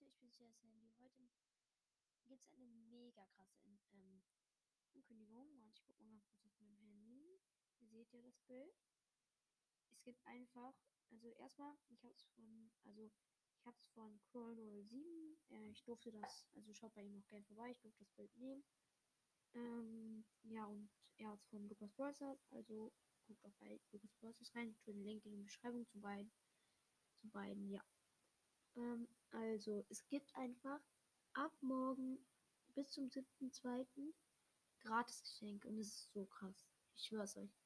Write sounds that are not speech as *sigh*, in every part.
Leute, ich bin sehr Sandy. Heute gibt es eine mega krasse ähm, Ankündigung. Und ich gucke mal kurz auf meinem Handy. Ihr seht ja das Bild. Es gibt einfach, also erstmal, ich habe es von, also ich habe es von Crawl 07. Äh, ich durfte das, also schaut bei ihm auch gerne vorbei. Ich durfte das Bild nehmen. Ähm, ja, und er hat es von Lukas Brawlers, also guckt auch bei Lukas Brawlers rein. Ich tue den Link in die Beschreibung zu beiden. Zu beiden, ja. Ähm, also, es gibt einfach ab morgen bis zum 7.2. gratis Geschenke und es ist so krass. Ich schwör's euch.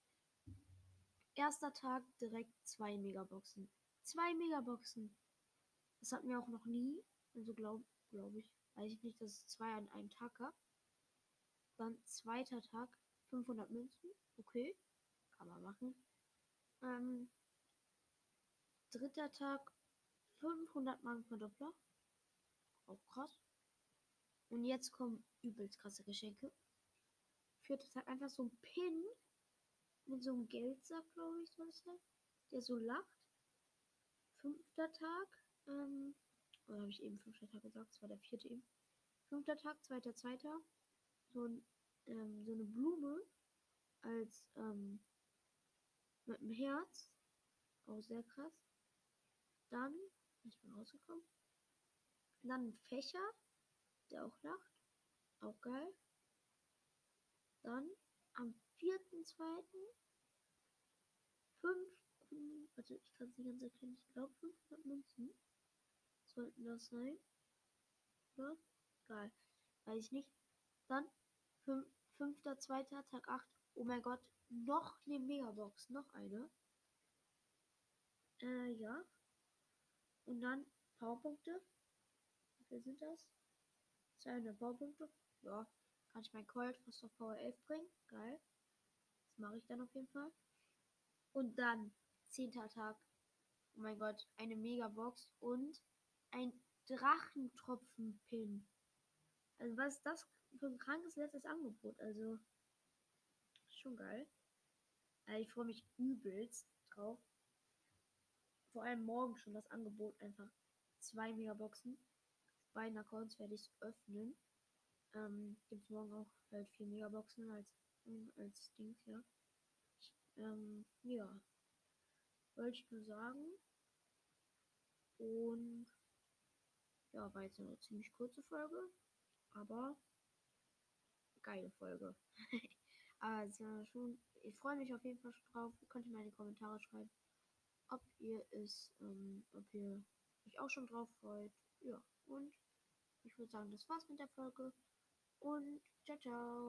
Erster Tag direkt zwei Megaboxen. Zwei Megaboxen. Das hatten wir auch noch nie. Also glaube glaub ich. Weiß ich nicht, dass es zwei an einem Tag gab. Dann zweiter Tag 500 Münzen. Okay. Kann man machen. Ähm, dritter Tag 500 Markenverdoppler. Auch krass. Und jetzt kommen übelst krasse Geschenke. Vierter Tag einfach so ein Pin mit so einem Geldsack, glaube ich, soll es sein, der so lacht. Fünfter Tag, ähm, oder habe ich eben fünfter Tag gesagt? Das war der vierte eben. Fünfter Tag, zweiter, zweiter. So, ein, ähm, so eine Blume als ähm, mit einem Herz. Auch sehr krass. Dann ich bin rausgekommen. Dann ein Fächer, der auch lacht. Auch geil. Dann am 4.2. 5, warte, ich kann es nicht ganz erkennen, ich glaube 500 Münzen sollten das sein. Oder? Egal, weiß ich nicht. Dann 5.2. Tag 8. Oh mein Gott, noch eine Megabox, noch eine. Äh, ja. Und dann Powerpunkte. Wie viel sind das? 200 Powerpunkte. Ja, kann ich mein Colt fast auf Power 11 bringen. Geil. Das mache ich dann auf jeden Fall. Und dann, 10. Tag. Oh mein Gott, eine Megabox und ein Drachentropfen-Pin. Also was ist das für ein krankes letztes Angebot? Also, schon geil. Also ich freue mich übelst drauf vor allem morgen schon das Angebot einfach zwei Megaboxen. Beiden Accounts werde ich öffnen. Ähm, Gibt es morgen auch halt vier Megaboxen als, als Dings, ja. Ähm, ja. Wollte ich nur sagen. Und ja, war jetzt eine ziemlich kurze Folge. Aber geile Folge. *laughs* also schon, ich freue mich auf jeden Fall schon drauf. Könnt ihr mal in die Kommentare schreiben ob ihr es, ähm, ob ihr euch auch schon drauf freut. Ja, und ich würde sagen, das war's mit der Folge. Und ciao, ciao.